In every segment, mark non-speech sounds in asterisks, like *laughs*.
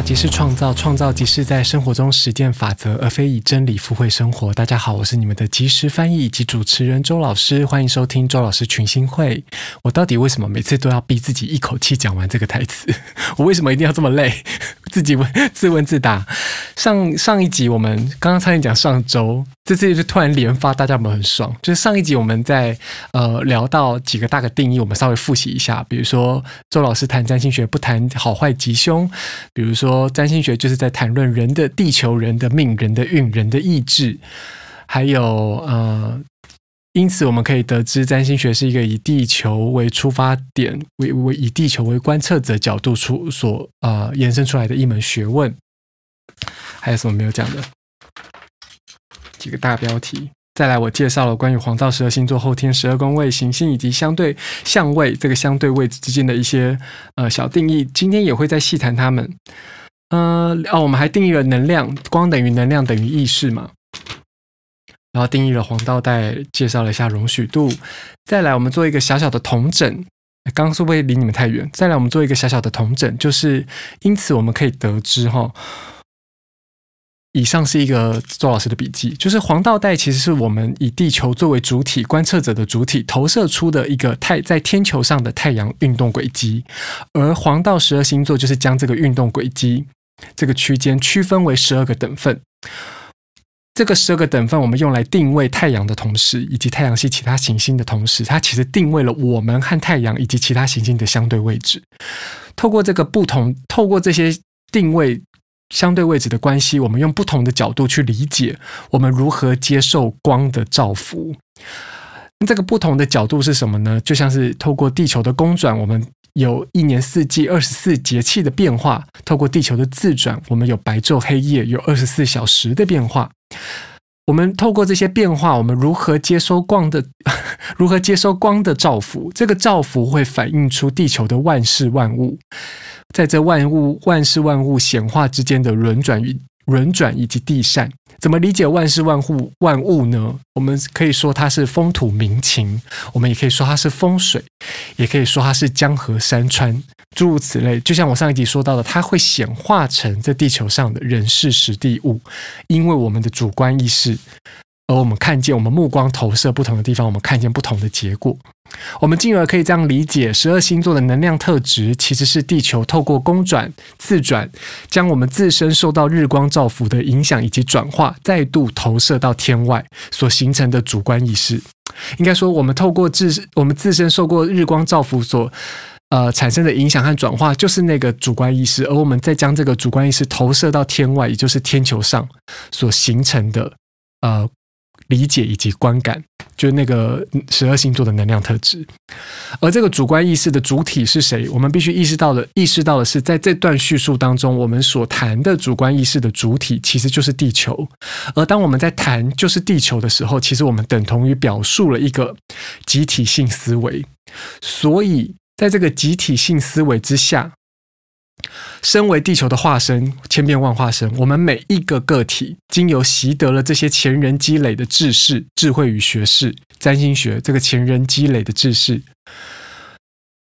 即是创造，创造即是在生活中实践法则，而非以真理附会生活。大家好，我是你们的即时翻译以及主持人周老师，欢迎收听周老师群星会。我到底为什么每次都要逼自己一口气讲完这个台词？*laughs* 我为什么一定要这么累？自己问自问自答。上上一集我们刚刚差点讲上周，这次就突然连发，大家有没有很爽？就是上一集我们在呃聊到几个大的定义，我们稍微复习一下，比如说周老师谈占星学不谈好坏吉凶，比如。比如说，占星学就是在谈论人的地球、人的命、人的运、人的意志，还有呃，因此我们可以得知，占星学是一个以地球为出发点、为为以地球为观测者角度出所呃延伸出来的一门学问。还有什么没有讲的？几个大标题。再来，我介绍了关于黄道十二星座后天十二宫位行星以及相对相位这个相对位置之间的一些呃小定义。今天也会再细谈它们。呃，哦，我们还定义了能量，光等于能量等于意识嘛。然后定义了黄道带，介绍了一下容许度。再来，我们做一个小小的同整。刚刚是不是离你们太远？再来，我们做一个小小的同整，就是因此我们可以得知哈。以上是一个周老师的笔记，就是黄道带其实是我们以地球作为主体观测者的主体投射出的一个太在天球上的太阳运动轨迹，而黄道十二星座就是将这个运动轨迹这个区间区分为十二个等份。这个十二个等份，我们用来定位太阳的同时，以及太阳系其他行星的同时，它其实定位了我们和太阳以及其他行星的相对位置。透过这个不同，透过这些定位。相对位置的关系，我们用不同的角度去理解我们如何接受光的照拂。这个不同的角度是什么呢？就像是透过地球的公转，我们有一年四季二十四节气的变化；透过地球的自转，我们有白昼黑夜，有二十四小时的变化。我们透过这些变化，我们如何接收光的，*laughs* 如何接收光的照拂？这个照拂会反映出地球的万事万物。在这万物、万事万物显化之间的轮转与轮转以及地善，怎么理解万事万物万物呢？我们可以说它是风土民情，我们也可以说它是风水，也可以说它是江河山川，诸如此类。就像我上一集说到的，它会显化成在地球上的人事时地物，因为我们的主观意识。而我们看见，我们目光投射不同的地方，我们看见不同的结果。我们进而可以这样理解：十二星座的能量特质，其实是地球透过公转、自转，将我们自身受到日光照拂的影响以及转化，再度投射到天外所形成的主观意识。应该说，我们透过自我们自身受过日光照拂所呃产生的影响和转化，就是那个主观意识。而我们再将这个主观意识投射到天外，也就是天球上所形成的呃。理解以及观感，就是那个十二星座的能量特质。而这个主观意识的主体是谁？我们必须意识到的，意识到的是，在这段叙述当中，我们所谈的主观意识的主体其实就是地球。而当我们在谈就是地球的时候，其实我们等同于表述了一个集体性思维。所以，在这个集体性思维之下。身为地球的化身，千变万化身，我们每一个个体，经由习得了这些前人积累的知识、智慧与学识，占星学这个前人积累的知识，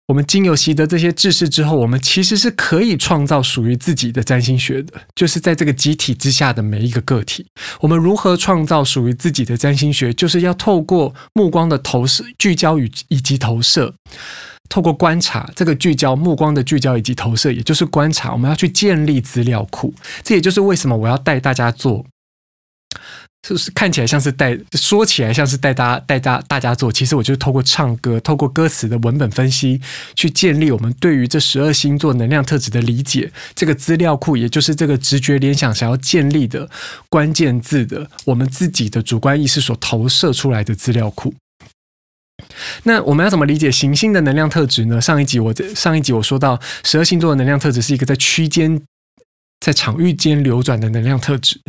我们经由习得这些知识之后，我们其实是可以创造属于自己的占星学的，就是在这个集体之下的每一个个体，我们如何创造属于自己的占星学，就是要透过目光的投射、聚焦与以及投射。透过观察，这个聚焦目光的聚焦以及投射，也就是观察，我们要去建立资料库。这也就是为什么我要带大家做，就是看起来像是带，说起来像是带大家带大大家做，其实我就是透过唱歌，透过歌词的文本分析，去建立我们对于这十二星座能量特质的理解。这个资料库，也就是这个直觉联想想要建立的关键字的，我们自己的主观意识所投射出来的资料库。那我们要怎么理解行星的能量特质呢？上一集我上一集我说到，十二星座的能量特质是一个在区间、在场域间流转的能量特质，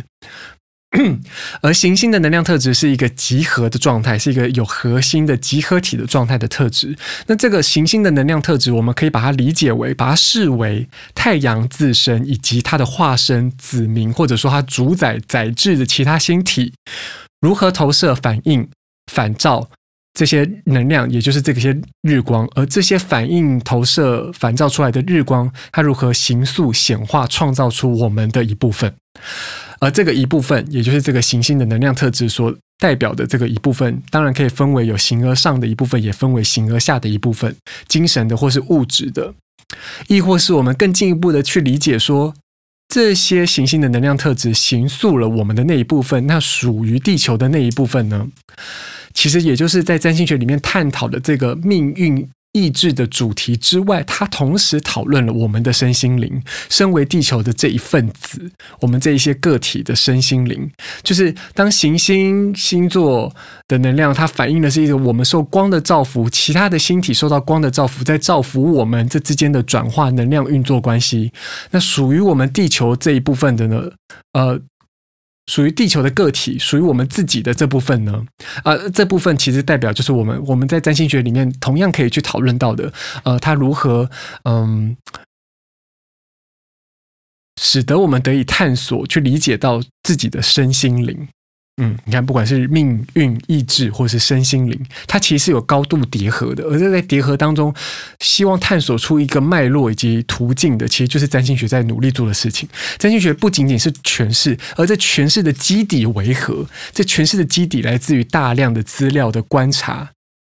*clears throat* 而行星的能量特质是一个集合的状态，是一个有核心的集合体的状态的特质。那这个行星的能量特质，我们可以把它理解为，把它视为太阳自身以及它的化身子民，或者说它主宰载质的其他星体如何投射、反应、反照。这些能量，也就是这些日光，而这些反应、投射、反照出来的日光，它如何形塑、显化、创造出我们的一部分？而这个一部分，也就是这个行星的能量特质所代表的这个一部分，当然可以分为有形而上的一部分，也分为形而下的一部分，精神的或是物质的，亦或是我们更进一步的去理解说，这些行星的能量特质形塑了我们的那一部分，那属于地球的那一部分呢？其实也就是在占星学里面探讨的这个命运意志的主题之外，它同时讨论了我们的身心灵。身为地球的这一份子，我们这一些个体的身心灵，就是当行星星座的能量，它反映的是一个我们受光的照拂，其他的星体受到光的照拂，在照拂我们这之间的转化能量运作关系。那属于我们地球这一部分的呢？呃。属于地球的个体，属于我们自己的这部分呢？啊、这部分其实代表就是我们我们在占星学里面同样可以去讨论到的，呃，它如何嗯，使得我们得以探索去理解到自己的身心灵。嗯，你看，不管是命运、意志，或是身心灵，它其实是有高度叠合的。而在叠合当中，希望探索出一个脉络以及途径的，其实就是占星学在努力做的事情。占星学不仅仅是诠释，而这诠释的基底为何？这诠释的基底来自于大量的资料的观察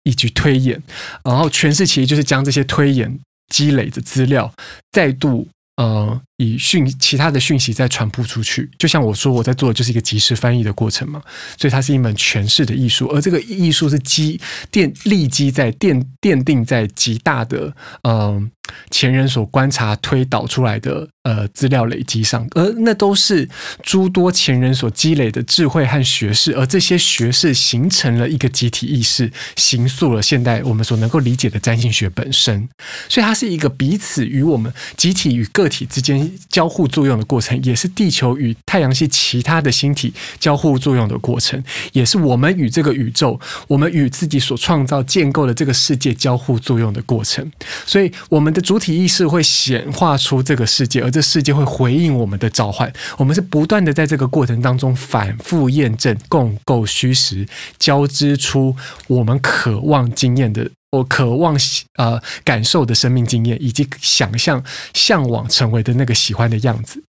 以及推演，然后诠释其实就是将这些推演积累的资料再度。呃，以讯其他的讯息再传播出去，就像我说我在做的就是一个即时翻译的过程嘛，所以它是一门诠释的艺术，而这个艺术是基奠立基在奠奠定在极大的嗯。前人所观察推导出来的呃资料累积上，而那都是诸多前人所积累的智慧和学识，而这些学识形成了一个集体意识，形塑了现代我们所能够理解的占星学本身。所以它是一个彼此与我们集体与个体之间交互作用的过程，也是地球与太阳系其他的星体交互作用的过程，也是我们与这个宇宙，我们与自己所创造建构的这个世界交互作用的过程。所以我们的。主体意识会显化出这个世界，而这世界会回应我们的召唤。我们是不断的在这个过程当中反复验证、共构虚实，交织出我们渴望经验的，我渴望呃感受的生命经验，以及想象、向往成为的那个喜欢的样子。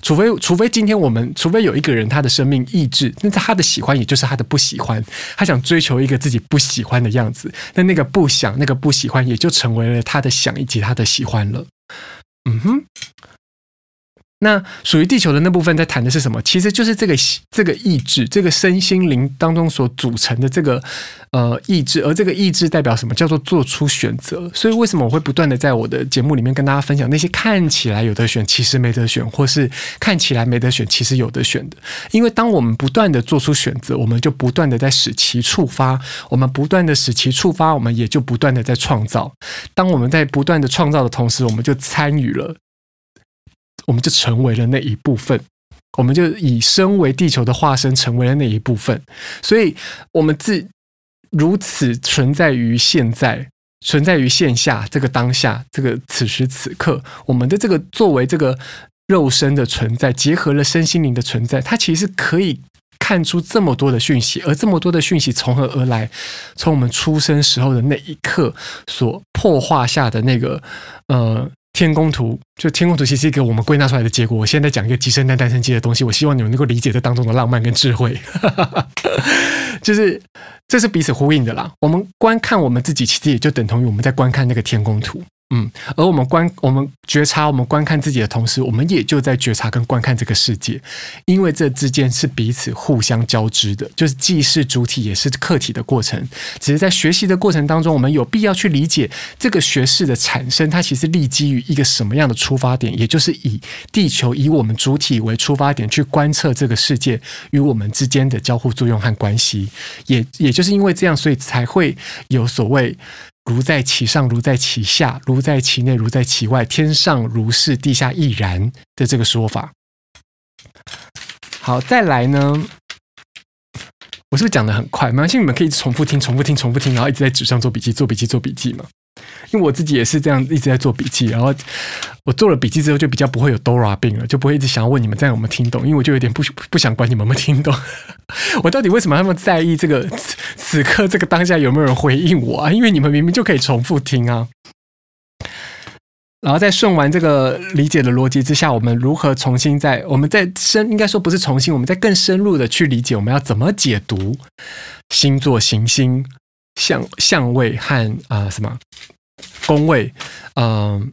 除非，除非今天我们，除非有一个人他的生命意志，那他的喜欢也就是他的不喜欢，他想追求一个自己不喜欢的样子，那那个不想，那个不喜欢，也就成为了他的想以及他的喜欢了。嗯哼。那属于地球的那部分在谈的是什么？其实就是这个这个意志，这个身心灵当中所组成的这个呃意志，而这个意志代表什么？叫做做出选择。所以为什么我会不断的在我的节目里面跟大家分享那些看起来有得选，其实没得选，或是看起来没得选，其实有得选的？因为当我们不断的做出选择，我们就不断的在使其触发；我们不断的使其触发，我们也就不断的在创造。当我们在不断的创造的同时，我们就参与了。我们就成为了那一部分，我们就以身为地球的化身，成为了那一部分。所以，我们自如此存在于现在，存在于线下这个当下，这个此时此刻，我们的这个作为这个肉身的存在，结合了身心灵的存在，它其实可以看出这么多的讯息，而这么多的讯息从何而来？从我们出生时候的那一刻所破化下的那个，呃。天宫图，就天宫图，其实是一个我们归纳出来的结果。我现在讲一个鸡生蛋，蛋生鸡的东西，我希望你们能够理解这当中的浪漫跟智慧，*laughs* 就是这是彼此呼应的啦。我们观看我们自己，其实也就等同于我们在观看那个天宫图。嗯，而我们观、我们觉察、我们观看自己的同时，我们也就在觉察跟观看这个世界，因为这之间是彼此互相交织的，就是既是主体也是客体的过程。只是在学习的过程当中，我们有必要去理解这个学识的产生，它其实立基于一个什么样的出发点，也就是以地球以我们主体为出发点去观测这个世界与我们之间的交互作用和关系。也也就是因为这样，所以才会有所谓。如在其上，如在其下，如在其内，如在其外，天上如是，地下亦然的这个说法。好，再来呢，我是不是讲的很快？没关系，你们可以重复听，重复听，重复听，然后一直在纸上做笔记，做笔记，做笔记嘛。因为我自己也是这样一直在做笔记，然后我做了笔记之后就比较不会有 Dora 病了，就不会一直想要问你们这样有没有听懂，因为我就有点不不想管你们有没有听懂。*laughs* 我到底为什么那么在意这个此此刻这个当下有没有人回应我啊？因为你们明明就可以重复听啊。然后在顺完这个理解的逻辑之下，我们如何重新在我们在深应该说不是重新，我们在更深入的去理解我们要怎么解读星座、行星、相相位和啊、什么宫位，嗯、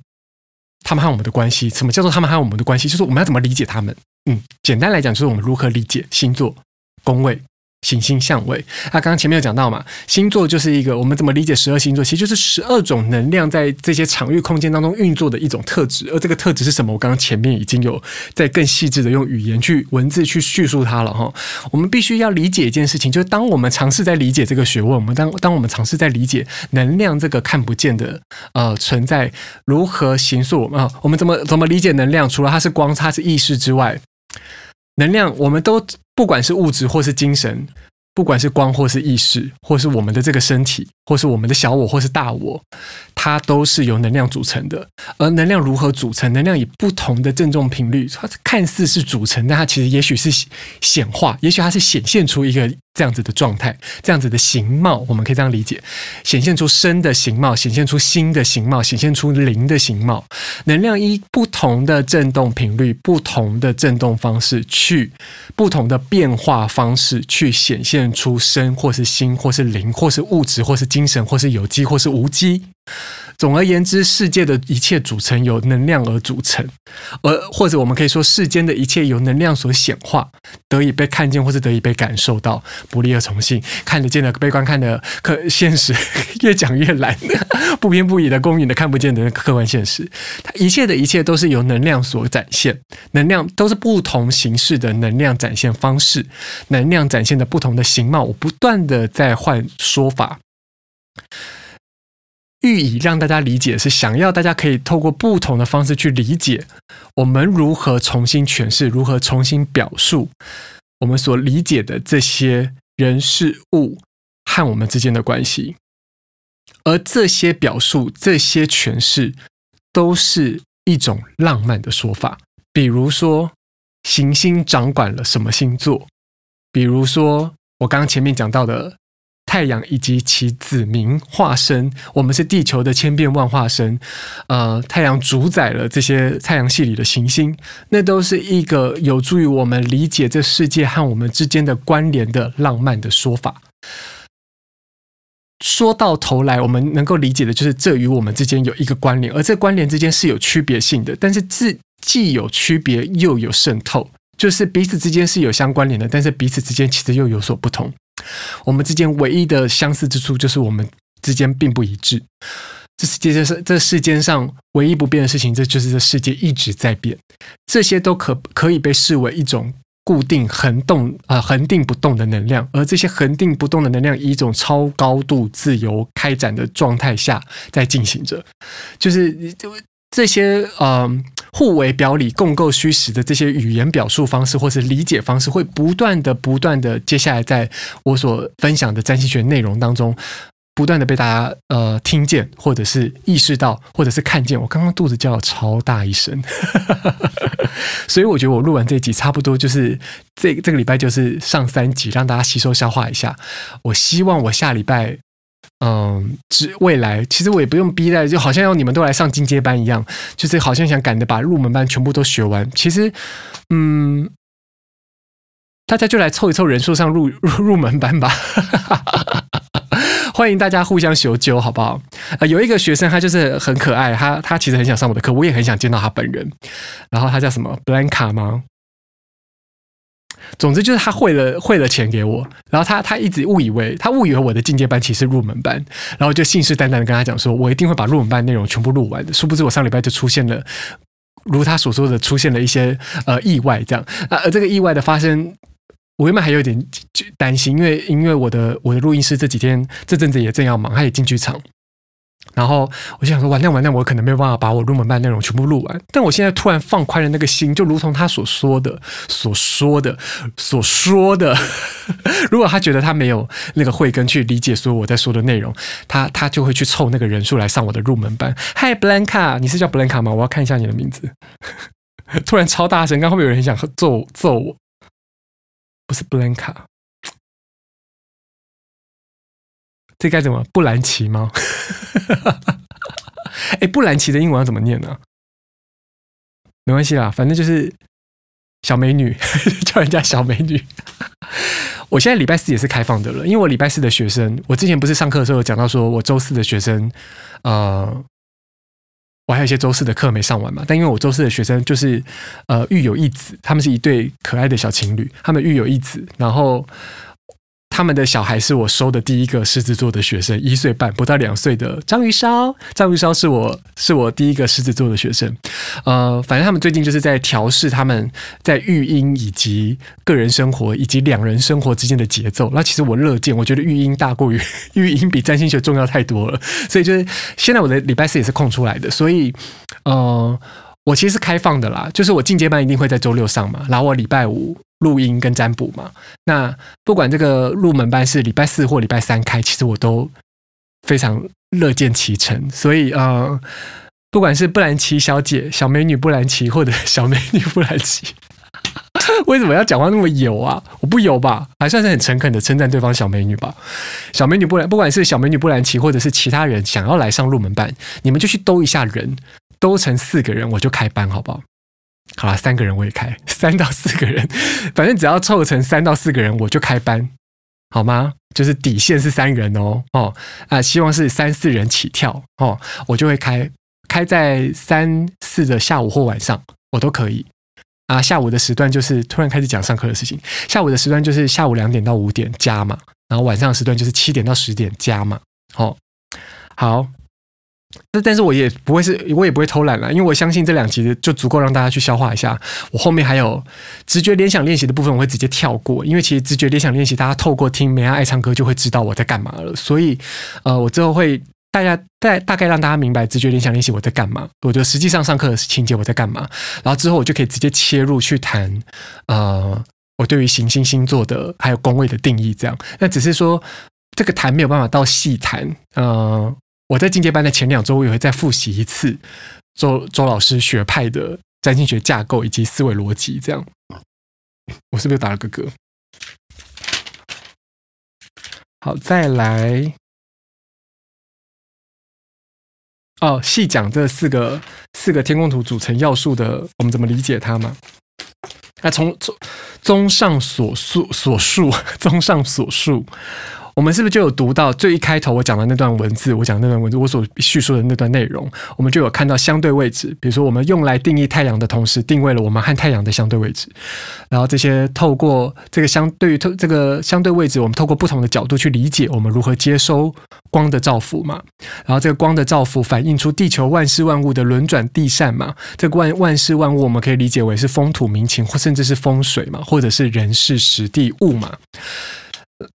他们和我们的关系，什么叫做他们和我们的关系？就是我们要怎么理解他们？嗯，简单来讲，就是我们如何理解星座、宫位。行星相位，那刚刚前面有讲到嘛，星座就是一个我们怎么理解十二星座，其实就是十二种能量在这些场域空间当中运作的一种特质。而这个特质是什么？我刚刚前面已经有在更细致的用语言去文字去叙述它了哈。我们必须要理解一件事情，就是当我们尝试在理解这个学问，我们当当我们尝试在理解能量这个看不见的呃存在如何形塑我们啊，我们怎么怎么理解能量？除了它是光，它是意识之外，能量我们都。不管是物质或是精神，不管是光或是意识，或是我们的这个身体，或是我们的小我或是大我，它都是由能量组成的。而能量如何组成？能量以不同的振动频率，它看似是组成，但它其实也许是显化，也许它是显现出一个。这样子的状态，这样子的形貌，我们可以这样理解：显现出生的形貌，显现出心的形貌，显现出灵的形貌。能量以不同的振动频率、不同的振动方式，去不同的变化方式，去显现出身，或是心，或是灵，或是物质，或是精精神，或是有机，或是无机。总而言之，世界的一切组成由能量而组成，而或者我们可以说，世间的一切由能量所显化，得以被看见，或是得以被感受到。不利而从性，看得见的被观看的可现实，*laughs* 越讲越懒，*laughs* 不偏不倚的公允的看不见的客观现实，它一切的一切都是由能量所展现，能量都是不同形式的能量展现方式，能量展现的不同的形貌，我不断的在换说法。寓意让大家理解，是想要大家可以透过不同的方式去理解我们如何重新诠释，如何重新表述我们所理解的这些人事物和我们之间的关系。而这些表述、这些诠释，都是一种浪漫的说法。比如说，行星掌管了什么星座？比如说，我刚刚前面讲到的。太阳以及其子民化身，我们是地球的千变万化身。呃，太阳主宰了这些太阳系里的行星，那都是一个有助于我们理解这世界和我们之间的关联的浪漫的说法。说到头来，我们能够理解的就是这与我们之间有一个关联，而这关联之间是有区别性的，但是既既有区别又有渗透，就是彼此之间是有相关联的，但是彼此之间其实又有所不同。我们之间唯一的相似之处，就是我们之间并不一致。这世界上，这世间上唯一不变的事情，这就是这世界一直在变。这些都可可以被视为一种固定、恒动啊、恒定不动的能量。而这些恒定不动的能量，以一种超高度自由开展的状态下在进行着，就是你就这些。呃互为表里、共构虚实的这些语言表述方式，或是理解方式，会不断的、不断的，接下来在我所分享的占星学内容当中，不断的被大家呃听见，或者是意识到，或者是看见。我刚刚肚子叫了超大一声，*laughs* 所以我觉得我录完这集，差不多就是这这个礼拜就是上三集，让大家吸收消化一下。我希望我下礼拜。嗯，只未来其实我也不用逼的，就好像要你们都来上进阶班一样，就是好像想赶着把入门班全部都学完。其实，嗯，大家就来凑一凑人数上入 *laughs* 入入门班吧，*laughs* 欢迎大家互相修纠，好不好？啊，有一个学生他就是很可爱，他他其实很想上我的课，我也很想见到他本人。然后他叫什么？Blanca 吗？总之就是他汇了汇了钱给我，然后他他一直误以为他误以为我的进阶班其实是入门班，然后就信誓旦旦的跟他讲说，我一定会把入门班内容全部录完的。殊不知我上礼拜就出现了，如他所说的出现了一些呃意外，这样啊，而这个意外的发生，我原本还有点担心，因为因为我的我的录音师这几天这阵子也正要忙，他也进剧场。然后我就想说，完蛋完蛋，我可能没有办法把我入门班内容全部录完。但我现在突然放宽了那个心，就如同他所说的、所说的、所说的。*laughs* 如果他觉得他没有那个慧根去理解所有我在说的内容，他他就会去凑那个人数来上我的入门班。Hi Blanca，你是叫 Blanca 吗？我要看一下你的名字。*laughs* 突然超大声，刚后面有人很想揍揍我，不是 Blanca。这该怎么？布兰奇吗？*laughs* 哎，布兰奇的英文要怎么念呢？没关系啦，反正就是小美女，*laughs* 叫人家小美女。我现在礼拜四也是开放的了，因为我礼拜四的学生，我之前不是上课的时候有讲到，说我周四的学生，呃，我还有一些周四的课没上完嘛。但因为我周四的学生就是呃育有一子，他们是一对可爱的小情侣，他们育有一子，然后。他们的小孩是我收的第一个狮子座的学生，一岁半不到两岁的章鱼烧。章鱼烧是我是我第一个狮子座的学生。呃，反正他们最近就是在调试他们在育婴以及个人生活以及两人生活之间的节奏。那其实我乐见，我觉得育婴大过于育婴比占星学重要太多了。所以就是现在我的礼拜四也是空出来的，所以呃，我其实是开放的啦，就是我进阶班一定会在周六上嘛，然后我礼拜五。录音跟占卜嘛，那不管这个入门班是礼拜四或礼拜三开，其实我都非常乐见其成。所以呃，不管是布兰奇小姐、小美女布兰奇，或者小美女布兰奇，*laughs* 为什么要讲话那么油啊？我不油吧，还算是很诚恳的称赞对方小美女吧。小美女布兰，不管是小美女布兰奇，或者是其他人想要来上入门班，你们就去兜一下人，都成四个人，我就开班，好不好？好了，三个人我也开，*laughs* 三到四个人，反正只要凑成三到四个人，我就开班，好吗？就是底线是三人哦，哦，啊、希望是三四人起跳哦，我就会开，开在三四的下午或晚上，我都可以啊。下午的时段就是突然开始讲上课的事情，下午的时段就是下午两点到五点加嘛，然后晚上时段就是七点到十点加嘛，哦，好。那但是我也不会是，我也不会偷懒了，因为我相信这两集就足够让大家去消化一下。我后面还有直觉联想练习的部分，我会直接跳过，因为其实直觉联想练习，大家透过听梅亚爱唱歌就会知道我在干嘛了。所以，呃，我之后会大家大大概让大家明白直觉联想练习我在干嘛，我就实际上上课的情节我在干嘛，然后之后我就可以直接切入去谈，呃，我对于行星星座的还有宫位的定义这样。那只是说这个谈没有办法到细谈，呃。我在进阶班的前两周，我也会再复习一次周周老师学派的占星学架构以及思维逻辑。这样，我是不是打了个嗝？好，再来。哦，细讲这四个四个天空图组成要素的，我们怎么理解它吗？那从从综上所述所述，综上所述。*laughs* 我们是不是就有读到最一开头我讲的那段文字？我讲那段文字，我所叙述的那段内容，我们就有看到相对位置。比如说，我们用来定义太阳的同时，定位了我们和太阳的相对位置。然后这些透过这个相对于透这个相对位置，我们透过不同的角度去理解我们如何接收光的照拂嘛。然后这个光的照拂反映出地球万事万物的轮转地扇嘛。这个万万事万物，我们可以理解为是风土民情，或甚至是风水嘛，或者是人事时地物嘛。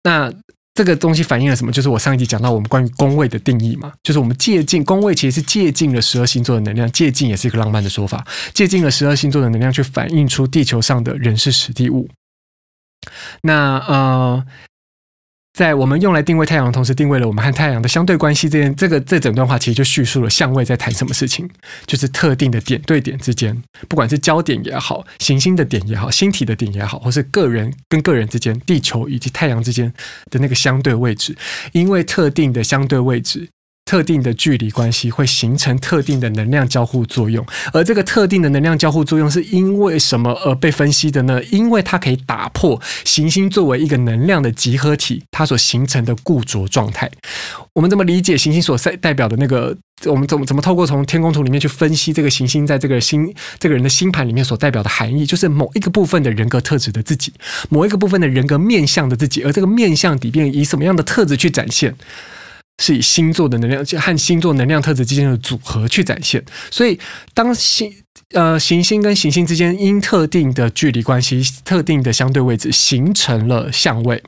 那这个东西反映了什么？就是我上一集讲到我们关于宫位的定义嘛，就是我们借进宫位其实是借进了十二星座的能量，借进也是一个浪漫的说法，借进了十二星座的能量去反映出地球上的人事实地物。那呃。在我们用来定位太阳的同时，定位了我们和太阳的相对关系。这件这个这整段话其实就叙述了相位在谈什么事情，就是特定的点对点之间，不管是焦点也好，行星的点也好，星体的点也好，或是个人跟个人之间，地球以及太阳之间的那个相对位置，因为特定的相对位置。特定的距离关系会形成特定的能量交互作用，而这个特定的能量交互作用是因为什么而被分析的呢？因为它可以打破行星作为一个能量的集合体，它所形成的固着状态。我们怎么理解行星所代代表的那个？我们怎么怎么透过从天空图里面去分析这个行星在这个星这个人的星盘里面所代表的含义？就是某一个部分的人格特质的自己，某一个部分的人格面向的自己，而这个面向底边以什么样的特质去展现？是以星座的能量和星座能量特质之间的组合去展现，所以当星呃，行星跟行星之间因特定的距离关系、特定的相对位置形成了相位，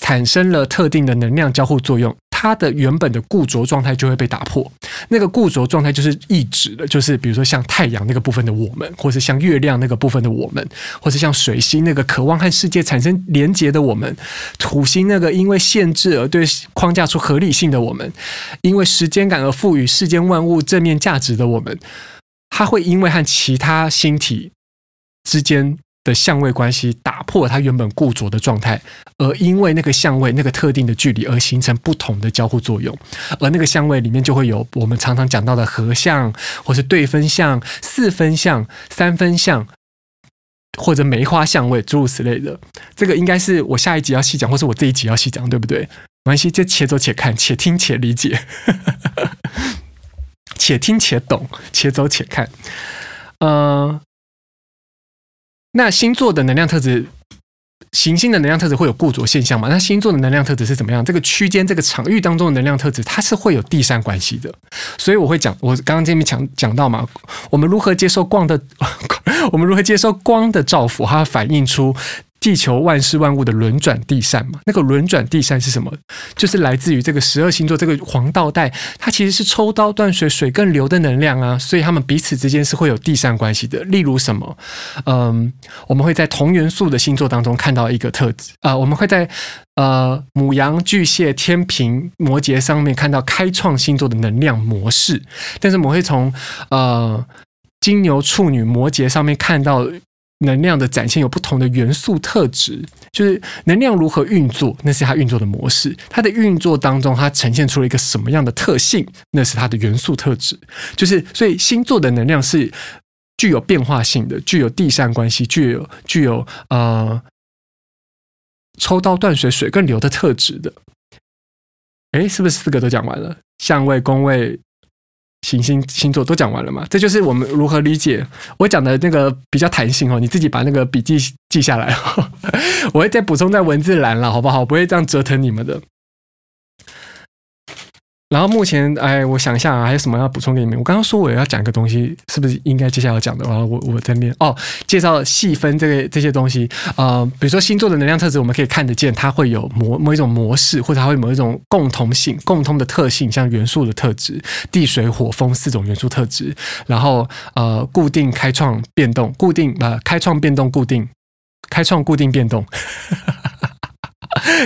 产生了特定的能量交互作用。它的原本的固着状态就会被打破，那个固着状态就是意指的，就是比如说像太阳那个部分的我们，或是像月亮那个部分的我们，或是像水星那个渴望和世界产生连结的我们，土星那个因为限制而对框架出合理性的我们，因为时间感而赋予世间万物正面价值的我们，它会因为和其他星体之间。的相位关系打破它原本固着的状态，而因为那个相位那个特定的距离而形成不同的交互作用，而那个相位里面就会有我们常常讲到的合相，或是对分相、四分相、三分相，或者梅花相位诸如此类的。这个应该是我下一集要细讲，或是我这一集要细讲，对不对？没关系，就且走且看，且听且理解，*laughs* 且听且懂，且走且看，嗯、那星座的能量特质，行星的能量特质会有固着现象吗？那星座的能量特质是怎么样？这个区间、这个场域当中的能量特质，它是会有递散关系的。所以我会讲，我刚刚这边讲讲到嘛，我们如何接受光的，*laughs* 我们如何接受光的照拂，它反映出。地球万事万物的轮转递散嘛，那个轮转递散是什么？就是来自于这个十二星座这个黄道带，它其实是抽刀断水，水更流的能量啊，所以他们彼此之间是会有递散关系的。例如什么？嗯，我们会在同元素的星座当中看到一个特质啊、我们会在呃母羊、巨蟹、天平、摩羯上面看到开创星座的能量模式，但是我们会从呃金牛、处女、摩羯上面看到。能量的展现有不同的元素特质，就是能量如何运作，那是它运作的模式。它的运作当中，它呈现出了一个什么样的特性，那是它的元素特质。就是所以星座的能量是具有变化性的，具有递散关系，具有具有呃抽刀断水，水更流的特质的。诶，是不是四个都讲完了？相位、宫位。行星星座都讲完了嘛？这就是我们如何理解我讲的那个比较弹性哦。你自己把那个笔记记下来哦，*laughs* 我会再补充在文字栏了，好不好？不会这样折腾你们的。然后目前，哎，我想一下啊，还有什么要补充给你们？我刚刚说我要讲一个东西，是不是应该接下来要讲的？然后我我在那边哦，介绍细分这个这些东西啊、比如说星座的能量特质，我们可以看得见，它会有某某一种模式，或者它会某一种共同性、共通的特性，像元素的特质，地水火风四种元素特质，然后呃，固定、开创、变动，固定、呃，开创、变动、固定，开创、固定、变动。*laughs*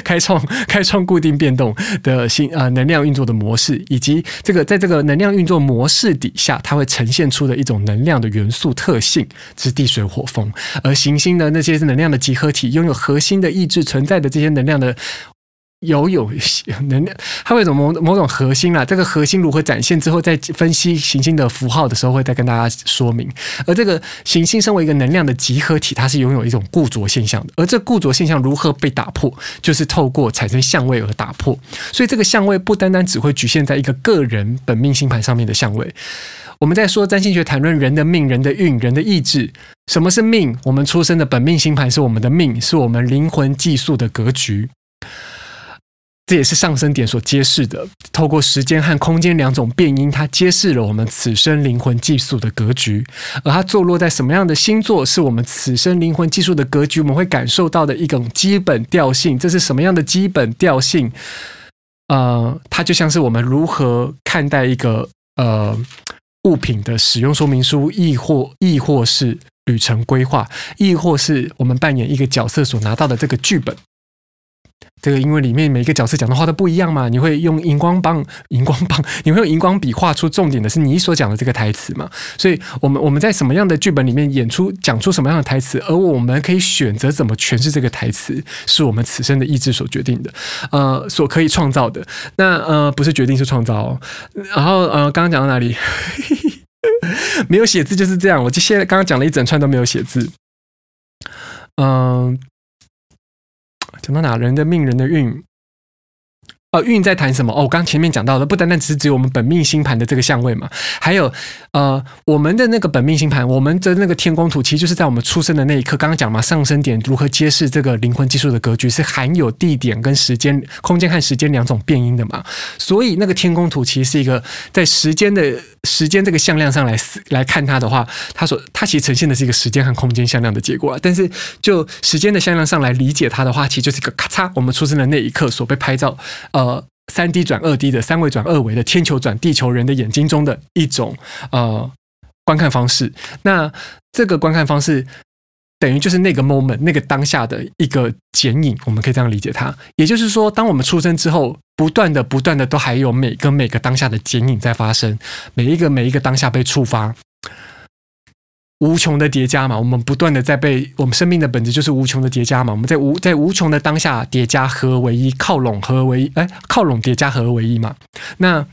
开创开创固定变动的新啊能量运作的模式，以及这个在这个能量运作模式底下，它会呈现出的一种能量的元素特性，是地水火风。而行星的那些是能量的集合体，拥有核心的意志存在的这些能量的。有有能量，它会有某某种核心啦。这个核心如何展现之后，在分析行星的符号的时候，会再跟大家说明。而这个行星身为一个能量的集合体，它是拥有一种固着现象的。而这固着现象如何被打破，就是透过产生相位而打破。所以这个相位不单单只会局限在一个个人本命星盘上面的相位。我们在说占星学谈论人的命、人的运、人的意志。什么是命？我们出生的本命星盘是我们的命，是我们灵魂寄宿的格局。这也是上升点所揭示的，透过时间和空间两种变因，它揭示了我们此生灵魂寄宿的格局。而它坐落在什么样的星座，是我们此生灵魂寄宿的格局，我们会感受到的一种基本调性。这是什么样的基本调性？呃，它就像是我们如何看待一个呃物品的使用说明书，亦或亦或是旅程规划，亦或是我们扮演一个角色所拿到的这个剧本。这个因为里面每一个角色讲的话都不一样嘛，你会用荧光棒、荧光棒，你会用荧光笔画出重点的是你所讲的这个台词嘛？所以，我们我们在什么样的剧本里面演出、讲出什么样的台词，而我们可以选择怎么诠释这个台词，是我们此生的意志所决定的，呃，所可以创造的。那呃，不是决定是创造哦。然后呃，刚刚讲到哪里？*laughs* 没有写字就是这样。我就现在刚刚讲了一整串都没有写字。嗯、讲到哪？人的命，人的运。呃，运在谈什么？哦，我刚前面讲到的，不单单只是只有我们本命星盘的这个相位嘛，还有呃，我们的那个本命星盘，我们的那个天宫图，其实就是在我们出生的那一刻，刚刚讲嘛，上升点如何揭示这个灵魂技术的格局，是含有地点跟时间、空间和时间两种变音的嘛。所以那个天宫图其实是一个在时间的时间这个向量上来来看它的话，它所它其实呈现的是一个时间和空间向量的结果啊。但是就时间的向量上来理解它的话，其实就是一个咔嚓，我们出生的那一刻所被拍照，呃，三 D 转二 D 的三维转二维的天球转地球人的眼睛中的一种呃观看方式。那这个观看方式等于就是那个 moment 那个当下的一个剪影，我们可以这样理解它。也就是说，当我们出生之后，不断的、不断的都还有每个每个当下的剪影在发生，每一个每一个当下被触发。无穷的叠加嘛，我们不断的在被我们生命的本质就是无穷的叠加嘛。我们在无在无穷的当下叠加合为一，靠拢合为一，哎，靠拢叠加合为一嘛。那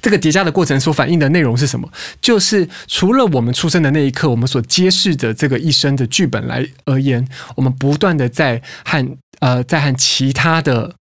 这个叠加的过程所反映的内容是什么？就是除了我们出生的那一刻，我们所揭示的这个一生的剧本来而言，我们不断的在和呃在和其他的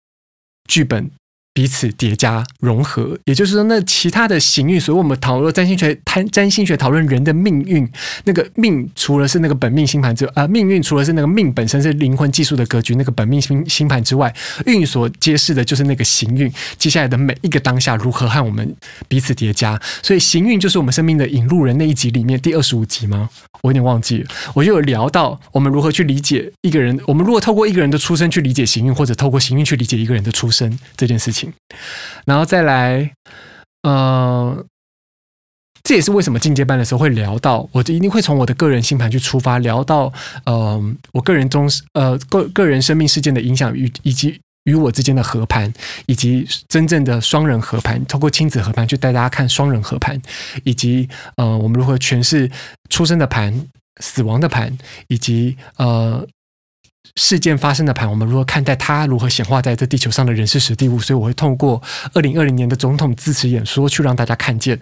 剧本。彼此叠加融合，也就是说，那其他的行运，所以我们讨论占星学，谈占星学讨论人的命运，那个命除了是那个本命星盘之外，啊，命运除了是那个命本身是灵魂技术的格局，那个本命星星盘之外，运所揭示的就是那个行运，接下来的每一个当下如何和我们彼此叠加。所以行运就是我们生命的引路人那一集里面第二十五集吗？我有点忘记了，我就有聊到我们如何去理解一个人，我们如果透过一个人的出生去理解行运，或者透过行运去理解一个人的出生这件事情。然后再来，呃，这也是为什么进阶班的时候会聊到，我就一定会从我的个人星盘去出发，聊到，呃，我个人中，呃，个个人生命事件的影响与以及与我之间的合盘，以及真正的双人合盘，透过亲子合盘去带大家看双人合盘，以及呃，我们如何诠释出生的盘、死亡的盘，以及呃。事件发生的盘，我们如何看待它？如何显化在这地球上的人事时地物？所以我会透过二零二零年的总统致辞演说，去让大家看见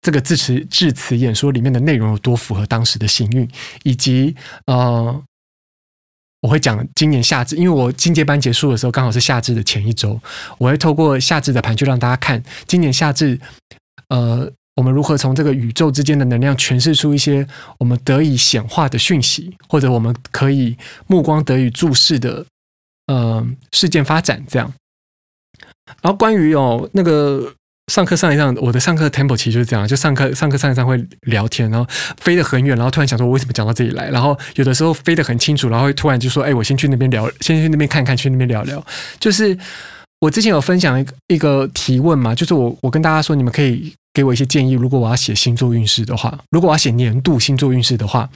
这个致辞致辞演说里面的内容有多符合当时的幸运，以及呃，我会讲今年夏至，因为我进阶班结束的时候刚好是夏至的前一周，我会透过夏至的盘，去让大家看今年夏至，呃。我们如何从这个宇宙之间的能量诠释出一些我们得以显化的讯息，或者我们可以目光得以注视的呃事件发展？这样。然后关于哦那个上课上一上，我的上课 tempo 其实就是这样，就上课上课上一上会聊天，然后飞得很远，然后突然想说，我为什么讲到这里来？然后有的时候飞得很清楚，然后突然就说，哎，我先去那边聊，先去那边看看，去那边聊聊。就是我之前有分享一个一个提问嘛，就是我我跟大家说，你们可以。给我一些建议。如果我要写星座运势的话，如果我要写年度星座运势的话，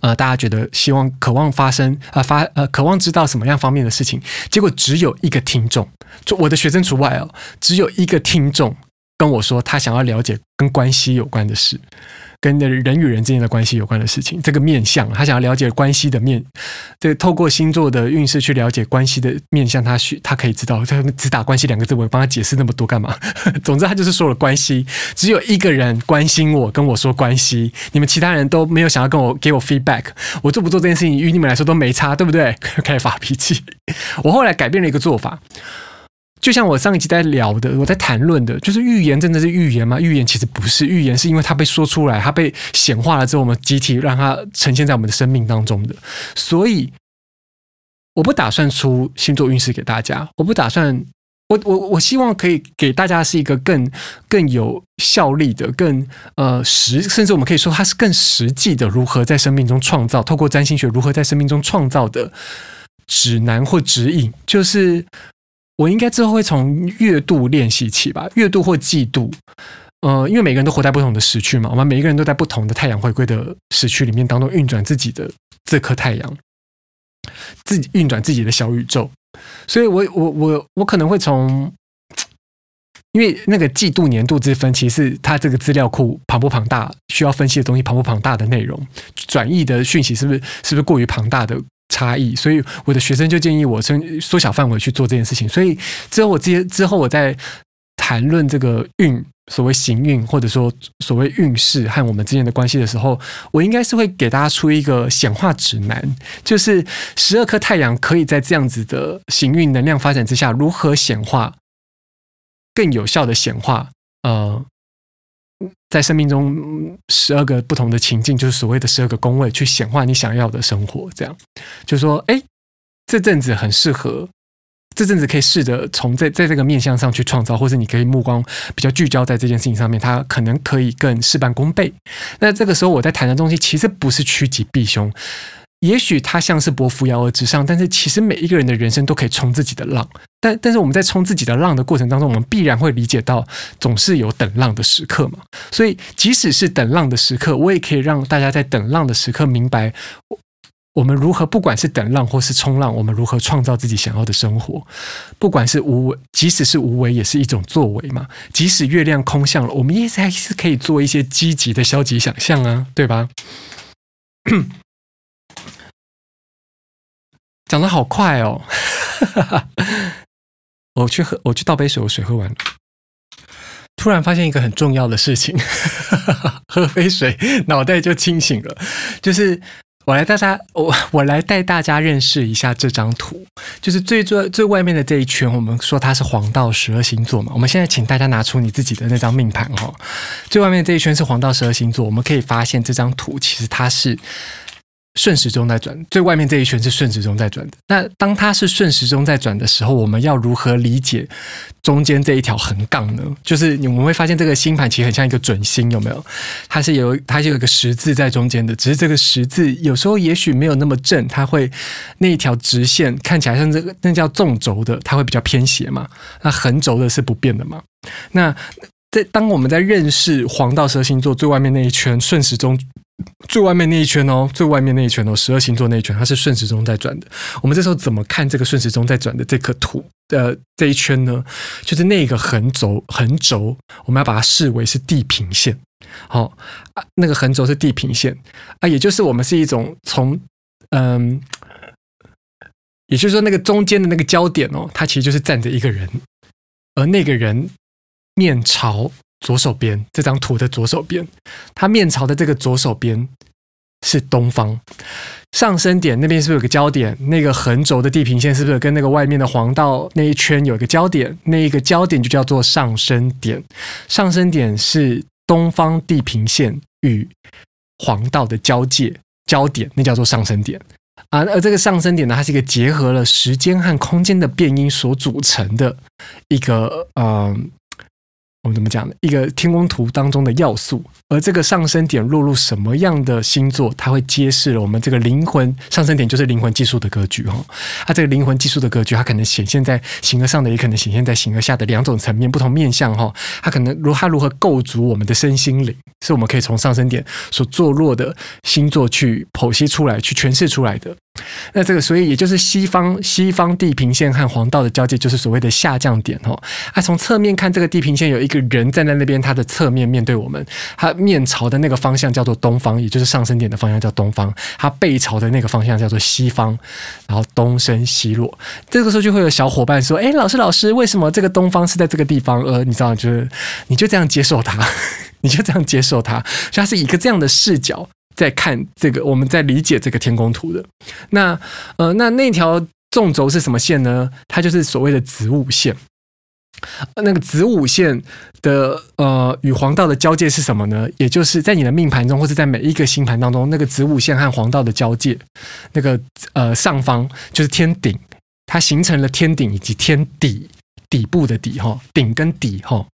呃，大家觉得希望、渴望发生啊、发呃，渴望知道什么样方面的事情？结果只有一个听众，就我的学生除外哦，只有一个听众跟我说，他想要了解跟关系有关的事。跟人与人之间的关系有关的事情，这个面向，他想要了解关系的面，这透过星座的运势去了解关系的面向，他需他可以知道，他只打关系两个字，我帮他解释那么多干嘛？*laughs* 总之，他就是说了关系，只有一个人关心我，跟我说关系，你们其他人都没有想要跟我给我 feedback，我做不做这件事情，与你们来说都没差，对不对？*laughs* 开始发脾气，*laughs* 我后来改变了一个做法。就像我上一集在聊的，我在谈论的，就是预言真的是预言吗？预言其实不是预言，是因为它被说出来，它被显化了之后，我们集体让它呈现在我们的生命当中的。所以，我不打算出星座运势给大家，我不打算，我我我希望可以给大家是一个更更有效力的、更呃实，甚至我们可以说它是更实际的，如何在生命中创造，透过占星学如何在生命中创造的指南或指引，就是。我应该之后会从月度练习起吧，月度或季度，呃，因为每个人都活在不同的时区嘛，我们每一个人都在不同的太阳回归的时区里面当中运转自己的这颗太阳，自己运转自己的小宇宙，所以我我我我可能会从，因为那个季度年度之分，其实是它这个资料库庞不庞大，需要分析的东西庞不庞大的内容，转译的讯息是不是是不是过于庞大的？差异，所以我的学生就建议我缩缩小范围去做这件事情。所以之后我之之后我在谈论这个运所谓行运，或者说所谓运势和我们之间的关系的时候，我应该是会给大家出一个显化指南，就是十二颗太阳可以在这样子的行运能量发展之下，如何显化更有效的显化。呃，在生命中十二个不同的情境，就是所谓的十二个宫位，去显化你想要的生活。这样，就说，哎，这阵子很适合。这阵子可以试着从在在这个面向上去创造，或者你可以目光比较聚焦在这件事情上面，它可能可以更事半功倍。那这个时候我在谈的东西，其实不是趋吉避凶，也许它像是拨扶摇而直上，但是其实每一个人的人生都可以冲自己的浪。但但是我们在冲自己的浪的过程当中，我们必然会理解到，总是有等浪的时刻嘛。所以即使是等浪的时刻，我也可以让大家在等浪的时刻明白。我们如何，不管是等浪或是冲浪，我们如何创造自己想要的生活？不管是无为，即使是无为，也是一种作为嘛。即使月亮空相了，我们也是还是可以做一些积极的消极想象啊，对吧？讲得好快哦！*laughs* 我去喝，我去倒杯水，我水喝完了。突然发现一个很重要的事情，*laughs* 喝杯水，脑袋就清醒了，就是。我来大家，我我来带大家认识一下这张图，就是最最最外面的这一圈，我们说它是黄道十二星座嘛。我们现在请大家拿出你自己的那张命盘哈，最外面这一圈是黄道十二星座，我们可以发现这张图其实它是。顺时钟在转，最外面这一圈是顺时钟在转的。那当它是顺时钟在转的时候，我们要如何理解中间这一条横杠呢？就是你们会发现这个星盘其实很像一个准星，有没有？它是有它是有一个十字在中间的，只是这个十字有时候也许没有那么正，它会那一条直线看起来像这个那叫纵轴的，它会比较偏斜嘛。那横轴的是不变的嘛。那在当我们在认识黄道十二星座最外面那一圈顺时钟。最外面那一圈哦，最外面那一圈哦，十二星座那一圈，它是顺时钟在转的。我们这时候怎么看这个顺时钟在转的这颗土的这一圈呢？就是那个横轴，横轴，我们要把它视为是地平线。好，那个横轴是地平线啊，也就是我们是一种从嗯，也就是说那个中间的那个焦点哦，它其实就是站着一个人，而那个人面朝。左手边这张图的左手边，它面朝的这个左手边是东方，上升点那边是不是有个焦点？那个横轴的地平线是不是跟那个外面的黄道那一圈有一个焦点？那一个焦点就叫做上升点。上升点是东方地平线与黄道的交界焦点，那叫做上升点啊。而这个上升点呢，它是一个结合了时间和空间的变音所组成的一个嗯。我们怎么讲呢？一个天宫图当中的要素，而这个上升点落入什么样的星座，它会揭示了我们这个灵魂上升点就是灵魂技术的格局哈。它这个灵魂技术的格局，它可能显现在形而上的，也可能显现在形而下的两种层面，不同面向哈。它可能如它如何构筑我们的身心灵，是我们可以从上升点所坐落的星座去剖析出来、去诠释出来的。那这个，所以也就是西方西方地平线和黄道的交界，就是所谓的下降点哦。啊，从侧面看，这个地平线有一个人站在那边，他的侧面面对我们，他面朝的那个方向叫做东方，也就是上升点的方向叫东方。他背朝的那个方向叫做西方，然后东升西落。这个时候就会有小伙伴说：“哎，老师，老师，为什么这个东方是在这个地方？”呃，你知道，就是你就这样接受它，*laughs* 你就这样接受它，所以它是一个这样的视角。在看这个，我们在理解这个天宫图的。那呃，那那条纵轴是什么线呢？它就是所谓的子午线。那个子午线的呃与黄道的交界是什么呢？也就是在你的命盘中，或者在每一个星盘当中，那个子午线和黄道的交界，那个呃上方就是天顶，它形成了天顶以及天底底部的底哈，顶跟底哈。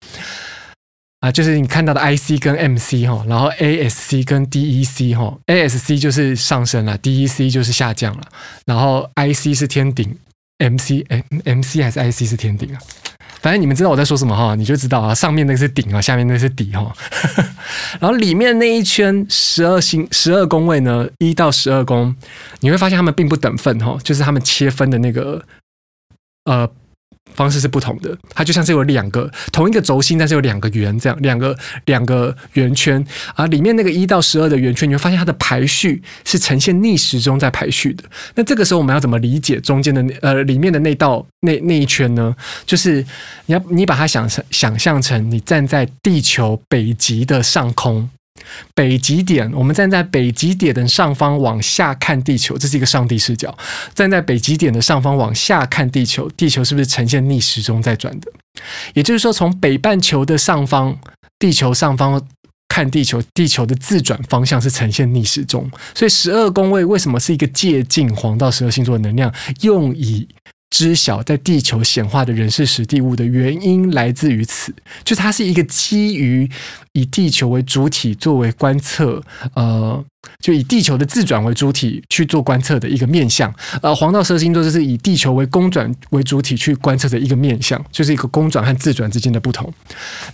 啊，就是你看到的 IC 跟 MC 哈，然后 ASC 跟 DEC 哈，ASC 就是上升了，DEC 就是下降了，然后 IC 是天顶，MC 哎，MC 还是 IC 是天顶啊？反正你们知道我在说什么哈，你就知道啊，上面那个是顶啊，下面那个是底哈，*laughs* 然后里面那一圈十二星十二宫位呢，一到十二宫，你会发现他们并不等分哈，就是他们切分的那个呃方式是不同的。它就像是有两个同一个轴心，但是有两个圆这样，两个两个圆圈啊，里面那个一到十二的圆圈，你会发现它的排序是呈现逆时钟在排序的。那这个时候我们要怎么理解中间的呃里面的那道那那一圈呢？就是你要你把它想成想象成你站在地球北极的上空。北极点，我们站在北极点的上方往下看地球，这是一个上帝视角。站在北极点的上方往下看地球，地球是不是呈现逆时钟在转的？也就是说，从北半球的上方，地球上方看地球，地球的自转方向是呈现逆时钟。所以，十二宫位为什么是一个借镜黄道十二星座的能量，用以知晓在地球显化的人是史蒂物的原因来自于此，就它是一个基于以地球为主体作为观测，呃。就以地球的自转为主体去做观测的一个面向，呃，黄道十二星座就是以地球为公转为主体去观测的一个面向，就是一个公转和自转之间的不同。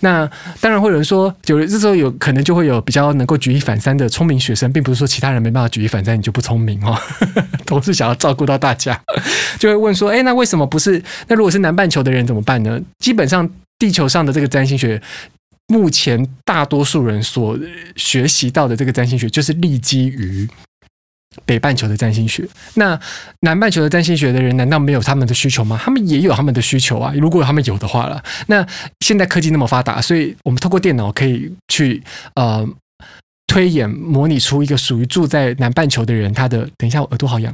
那当然会有人说，有这时候有可能就会有比较能够举一反三的聪明学生，并不是说其他人没办法举一反三，你就不聪明哦，*laughs* 都是想要照顾到大家，*laughs* 就会问说，哎，那为什么不是？那如果是南半球的人怎么办呢？基本上地球上的这个占星学。目前大多数人所学习到的这个占星学，就是立基于北半球的占星学。那南半球的占星学的人，难道没有他们的需求吗？他们也有他们的需求啊！如果他们有的话了，那现在科技那么发达，所以我们透过电脑可以去呃推演模拟出一个属于住在南半球的人，他的等一下，我耳朵好痒。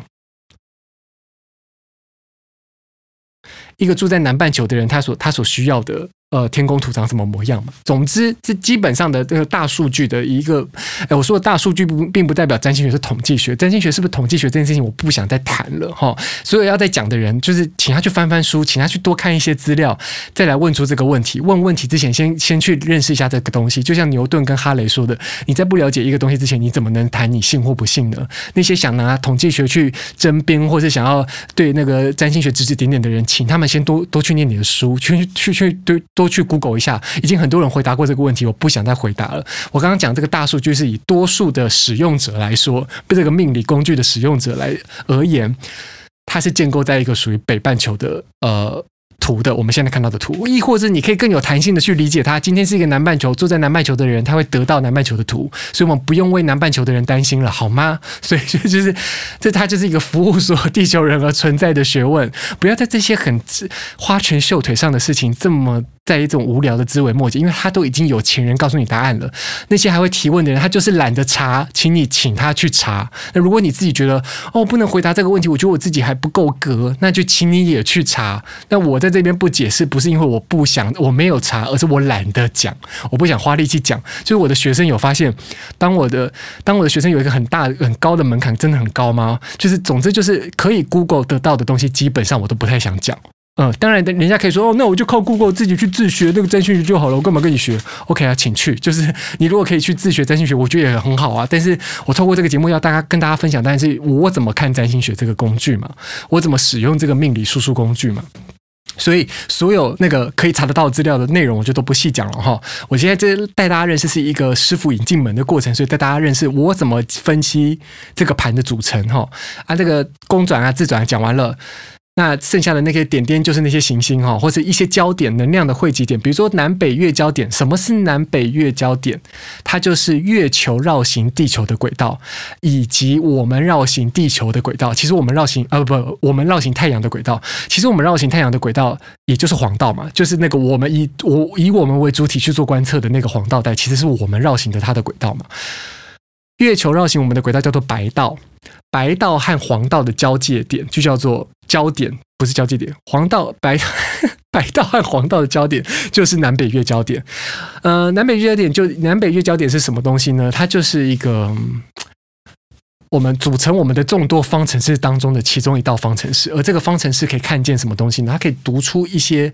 一个住在南半球的人，他所他所需要的。呃，天宫图长什么模样嘛？总之，这基本上的这个大数据的一个，哎，我说的大数据不并不代表占星学是统计学，占星学是不是统计学这件事情，我不想再谈了哈。所有要再讲的人，就是请他去翻翻书，请他去多看一些资料，再来问出这个问题。问问题之前先，先先去认识一下这个东西。就像牛顿跟哈雷说的，你在不了解一个东西之前，你怎么能谈你信或不信呢？那些想拿统计学去争辩，或是想要对那个占星学指指点点的人，请他们先多多去念你的书，去去去对。多都去 Google 一下，已经很多人回答过这个问题，我不想再回答了。我刚刚讲这个大数据是以多数的使用者来说，被这个命理工具的使用者来而言，它是建构在一个属于北半球的呃。图的，我们现在看到的图，亦或者你可以更有弹性的去理解它。今天是一个南半球，住在南半球的人，他会得到南半球的图，所以我们不用为南半球的人担心了，好吗？*laughs* 所以就就是，这它就是一个服务所有地球人而存在的学问。不要在这些很花拳绣腿上的事情这么。在一种无聊的枝微末节，因为他都已经有情人告诉你答案了。那些还会提问的人，他就是懒得查，请你请他去查。那如果你自己觉得哦，不能回答这个问题，我觉得我自己还不够格，那就请你也去查。那我在这边不解释，不是因为我不想，我没有查，而是我懒得讲，我不想花力气讲。就是我的学生有发现，当我的当我的学生有一个很大很高的门槛，真的很高吗？就是总之就是可以 Google 得到的东西，基本上我都不太想讲。嗯，当然，人家可以说哦，那我就靠 Google 自己去自学那个占星学就好了，我干嘛跟你学？OK 啊，请去。就是 *laughs* 你如果可以去自学占星学，我觉得也很好啊。但是我透过这个节目要大家跟大家分享，但是我怎么看占星学这个工具嘛？我怎么使用这个命理输出工具嘛？所以所有那个可以查得到资料的内容，我就都不细讲了哈。我现在这带大家认识是一个师傅引进门的过程，所以带大家认识我怎么分析这个盘的组成哈。啊，这个公转啊自转讲完了。那剩下的那些点点就是那些行星哈，或者一些焦点能量的汇集点，比如说南北月焦点。什么是南北月焦点？它就是月球绕行地球的轨道，以及我们绕行地球的轨道。其实我们绕行呃不，我们绕行太阳的轨道。其实我们绕行太阳的轨道，也就是黄道嘛，就是那个我们以我以我们为主体去做观测的那个黄道带，其实是我们绕行的它的轨道嘛。月球绕行我们的轨道叫做白道。白道和黄道的交界点就叫做焦点，不是交界点。黄道白 *laughs* 白道和黄道的交点就是南北月焦点。呃，南北月焦点就南北月焦点是什么东西呢？它就是一个我们组成我们的众多方程式当中的其中一道方程式。而这个方程式可以看见什么东西呢？它可以读出一些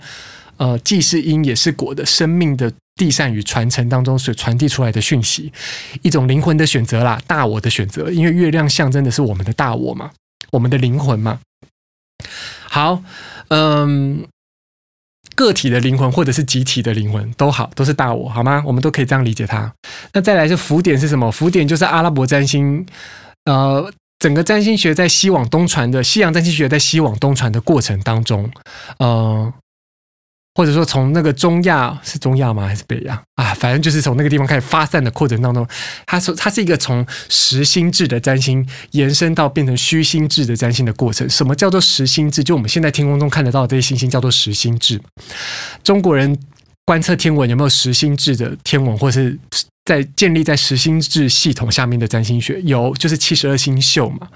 呃，既是因也是果的生命的。递散与传承当中所传递出来的讯息，一种灵魂的选择啦，大我的选择，因为月亮象征的是我们的大我嘛，我们的灵魂嘛。好，嗯，个体的灵魂或者是集体的灵魂都好，都是大我，好吗？我们都可以这样理解它。那再来是符点是什么？符点就是阿拉伯占星，呃，整个占星学在西往东传的西洋占星学在西往东传的过程当中，呃。或者说从那个中亚是中亚吗？还是北亚啊？反正就是从那个地方开始发散的过程当中，它说它是一个从实心制的占星延伸到变成虚心制的占星的过程。什么叫做实心制？就我们现在天空中看得到的这些星星叫做实心制。中国人观测天文有没有实心制的天文，或是在建立在实心制系统下面的占星学？有，就是七十二星宿嘛。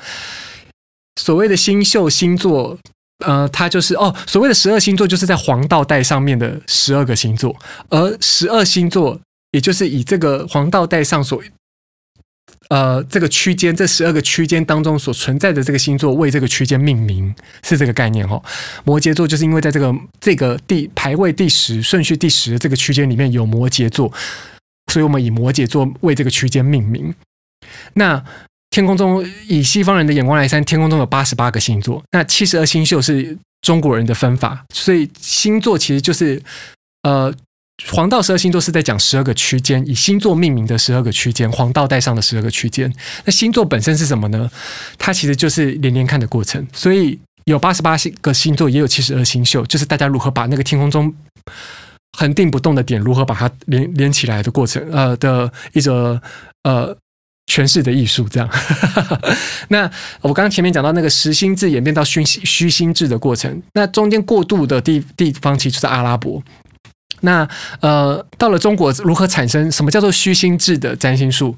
所谓的星宿星座。呃，它就是哦，所谓的十二星座，就是在黄道带上面的十二个星座，而十二星座，也就是以这个黄道带上所，呃，这个区间，这十二个区间当中所存在的这个星座，为这个区间命名，是这个概念哦。摩羯座就是因为在这个这个第排位第十顺序第十这个区间里面有摩羯座，所以我们以摩羯座为这个区间命名。那天空中以西方人的眼光来看，天空中有八十八个星座，那七十二星宿是中国人的分法，所以星座其实就是呃，黄道十二星座是在讲十二个区间，以星座命名的十二个区间，黄道带上的十二个区间。那星座本身是什么呢？它其实就是连连看的过程，所以有八十八个星座，也有七十二星宿，就是大家如何把那个天空中恒定不动的点，如何把它连连起来的过程，呃的一则呃。诠释的艺术，这样。*laughs* 那我刚刚前面讲到那个实心制演变到虚虚心制的过程，那中间过渡的地地方其实是阿拉伯。那呃，到了中国如何产生？什么叫做虚心制的占星术？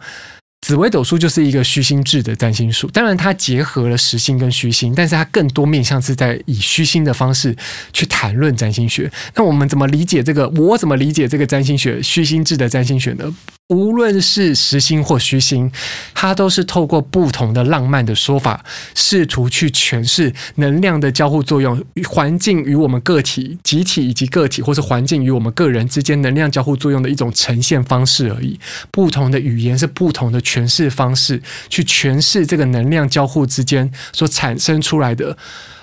紫微斗数就是一个虚心制的占星术，当然它结合了实心跟虚心，但是它更多面向是在以虚心的方式去谈论占星学。那我们怎么理解这个？我怎么理解这个占星学虚心制的占星学呢？无论是实心或虚心，它都是透过不同的浪漫的说法，试图去诠释能量的交互作用，环境与我们个体、集体以及个体，或是环境与我们个人之间能量交互作用的一种呈现方式而已。不同的语言是不同的诠释方式，去诠释这个能量交互之间所产生出来的，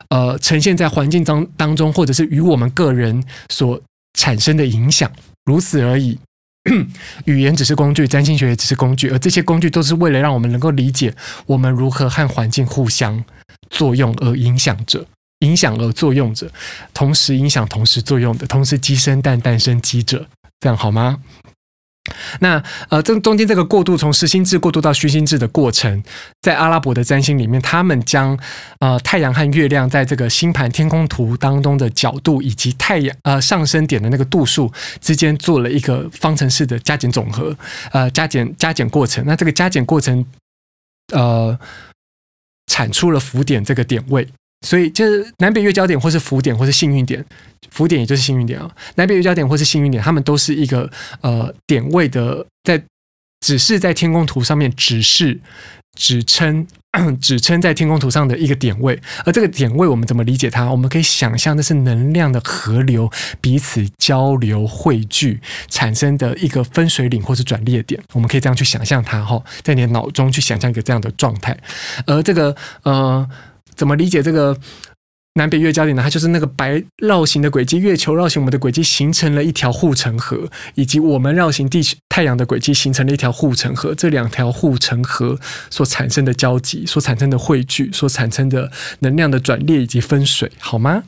呃，呈现在环境当当中，或者是与我们个人所产生的影响，如此而已。*clears throat* 语言只是工具，占星学也只是工具，而这些工具都是为了让我们能够理解我们如何和环境互相作用而影响着，影响而作用着，同时影响，同时作用的，同时鸡生蛋，蛋生鸡者，这样好吗？那呃，这中间这个过渡，从实心制过渡到虚心制的过程，在阿拉伯的占星里面，他们将呃太阳和月亮在这个星盘天空图当中的角度，以及太阳呃上升点的那个度数之间做了一个方程式的加减总和，呃加减加减过程。那这个加减过程，呃，产出了浮点这个点位。所以就是南北月交点，或是浮点，或是幸运点。浮点也就是幸运点啊。南北月交点或是幸运点，它们都是一个呃点位的，在只是在天空图上面指示、指称、*coughs* 指称在天空图上的一个点位。而这个点位，我们怎么理解它？我们可以想象，那是能量的河流彼此交流汇聚产生的一个分水岭或是转捩点。我们可以这样去想象它哈，在你的脑中去想象一个这样的状态。而这个呃。怎么理解这个南北月交点呢？它就是那个白绕行的轨迹，月球绕行我们的轨迹形成了一条护城河，以及我们绕行地球太阳的轨迹形成了一条护城河。这两条护城河所产生的交集，所产生的汇聚，所产生的能量的转裂以及分水，好吗？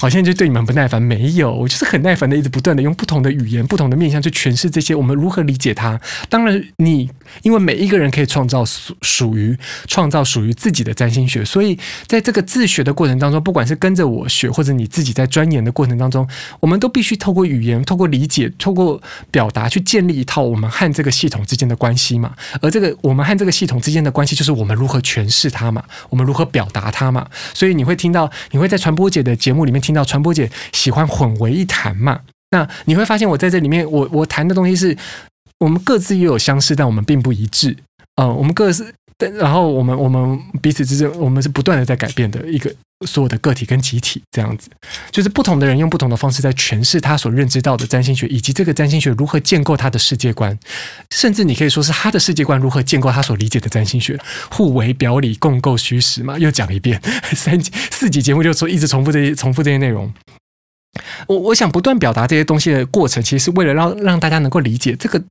好像就对你们不耐烦，没有，我就是很耐烦的，一直不断的用不同的语言、不同的面向去诠释这些，我们如何理解它？当然，你因为每一个人可以创造属属于创造属于自己的占星学，所以在这个自学的过程当中，不管是跟着我学，或者你自己在钻研的过程当中，我们都必须透过语言、透过理解、透过表达去建立一套我们和这个系统之间的关系嘛。而这个我们和这个系统之间的关系，就是我们如何诠释它嘛，我们如何表达它嘛。所以你会听到，你会在传播姐的节目里面听听到传播姐喜欢混为一谈嘛？那你会发现我在这里面，我我谈的东西是我们各自也有相似，但我们并不一致。嗯、我们各自，然后我们我们彼此之间，我们是不断的在改变的一个所有的个体跟集体，这样子，就是不同的人用不同的方式在诠释他所认知到的占星学，以及这个占星学如何建构他的世界观，甚至你可以说是他的世界观如何建构他所理解的占星学，互为表里，共构虚实嘛。又讲一遍，*laughs* 三集四集节目就说一直重复这些重复这些内容。我我想不断表达这些东西的过程，其实是为了让让大家能够理解这个。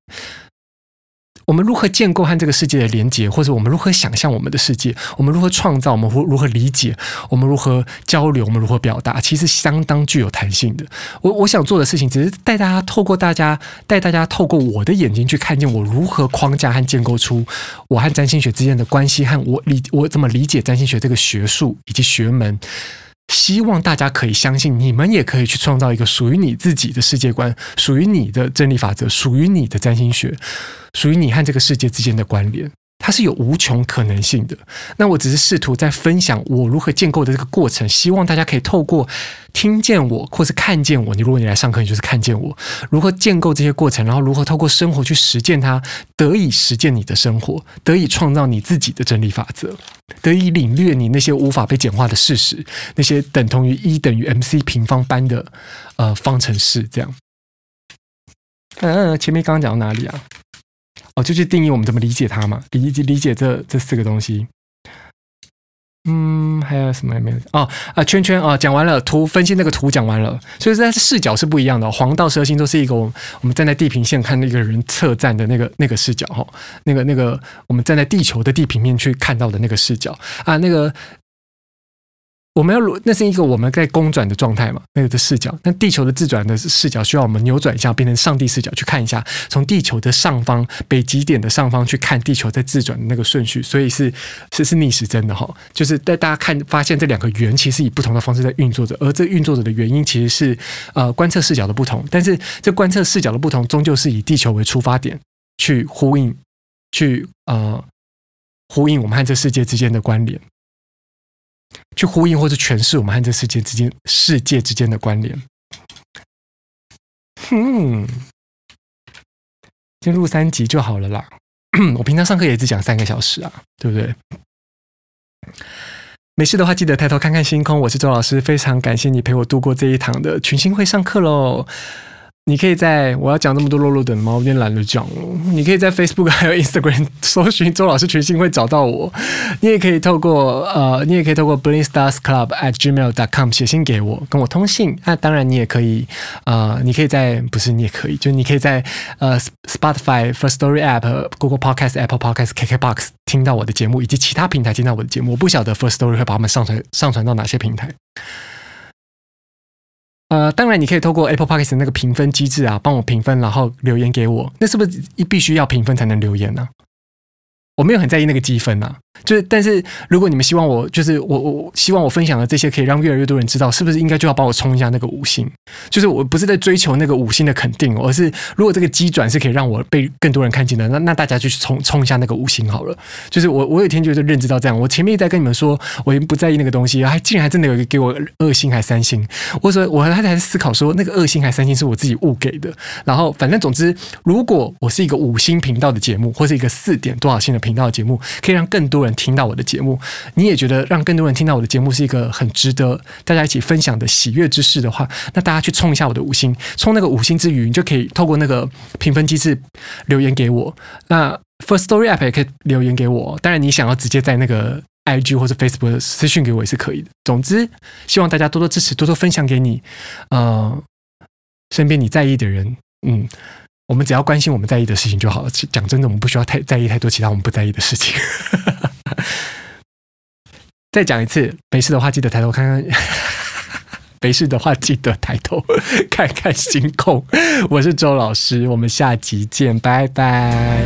我们如何建构和这个世界的连接，或者我们如何想象我们的世界，我们如何创造，我们如如何理解，我们如何交流，我们如何表达，其实相当具有弹性的。我我想做的事情，只是带大家透过大家带大家透过我的眼睛去看见我如何框架和建构出我和占星学之间的关系，和我理我怎么理解占星学这个学术以及学门。希望大家可以相信，你们也可以去创造一个属于你自己的世界观，属于你的真理法则，属于你的占星学，属于你和这个世界之间的关联。它是有无穷可能性的。那我只是试图在分享我如何建构的这个过程，希望大家可以透过听见我，或是看见我。你如果你来上课，你就是看见我如何建构这些过程，然后如何透过生活去实践它，得以实践你的生活，得以创造你自己的真理法则，得以领略你那些无法被简化的事实，那些等同于一等于 MC 平方般的呃方程式。这样，嗯嗯，前面刚刚讲到哪里啊？哦，就去定义我们怎么理解它嘛，理解理解这这四个东西。嗯，还有什么也没有？哦啊，圈圈啊，讲完了，图分析那个图讲完了，所以它视角是不一样的。黄道十二星座是一个我们站在地平线看那个人侧站的那个那个视角哈，那个那个我们站在地球的地平面去看到的那个视角啊，那个。我们要，那是一个我们在公转的状态嘛，那个的视角。那地球的自转的视角需要我们扭转一下，变成上帝视角去看一下，从地球的上方北极点的上方去看地球在自转的那个顺序，所以是是是逆时针的哈。就是带大家看发现这两个圆其实以不同的方式在运作着，而这运作着的原因其实是呃观测视角的不同，但是这观测视角的不同终究是以地球为出发点去呼应，去呃呼应我们和这世界之间的关联。去呼应或者诠释我们和这世界之间、世界之间的关联。嗯，先录三集就好了啦。*clears throat* 我平常上课也只讲三个小时啊，对不对？没事的话，记得抬头看看星空。我是周老师，非常感谢你陪我度过这一堂的群星会上课喽。你可以在我要讲这么多落落等吗？我有点懒得讲了。你可以在 Facebook 还有 Instagram 搜寻周老师群星会找到我。你也可以透过呃，你也可以透过 blingstarsclub at gmail.com 写信给我，跟我通信。那、当然，你也可以呃，你可以在不是你也可以，就你可以在呃 Spotify、First Story App、Google Podcast、Apple Podcast、KKBox 听到我的节目，以及其他平台听到我的节目。我不晓得 First Story 会把它们上传上传到哪些平台。呃，当然，你可以透过 Apple Podcast 那个评分机制啊，帮我评分，然后留言给我。那是不是必须要评分才能留言呢？我没有很在意那个积分啊。就是，但是如果你们希望我，就是我我希望我分享的这些可以让越来越多人知道，是不是应该就要帮我冲一下那个五星？就是我不是在追求那个五星的肯定，而是如果这个机转是可以让我被更多人看见的，那那大家就去冲冲一下那个五星好了。就是我我有一天就是认知到这样，我前面一直在跟你们说，我已经不在意那个东西，还竟然还真的有一个给我二星还三星。我说我还还在思考说，那个二星还三星是我自己误给的。然后反正总之，如果我是一个五星频道的节目，或是一个四点多少星的频道的节目，可以让更多人听到我的节目，你也觉得让更多人听到我的节目是一个很值得大家一起分享的喜悦之事的话，那大家去冲一下我的五星，冲那个五星之余，你就可以透过那个评分机制留言给我。那 First Story App 也可以留言给我，当然你想要直接在那个 IG 或者 Facebook 私讯给我也是可以的。总之，希望大家多多支持，多多分享给你，呃，身边你在意的人，嗯。我们只要关心我们在意的事情就好了。讲真的，我们不需要太在意太多其他我们不在意的事情。*laughs* 再讲一次，没事的话记得抬头看看。*laughs* 没事的话记得抬头 *laughs* 看看星空。我是周老师，我们下集见，拜拜。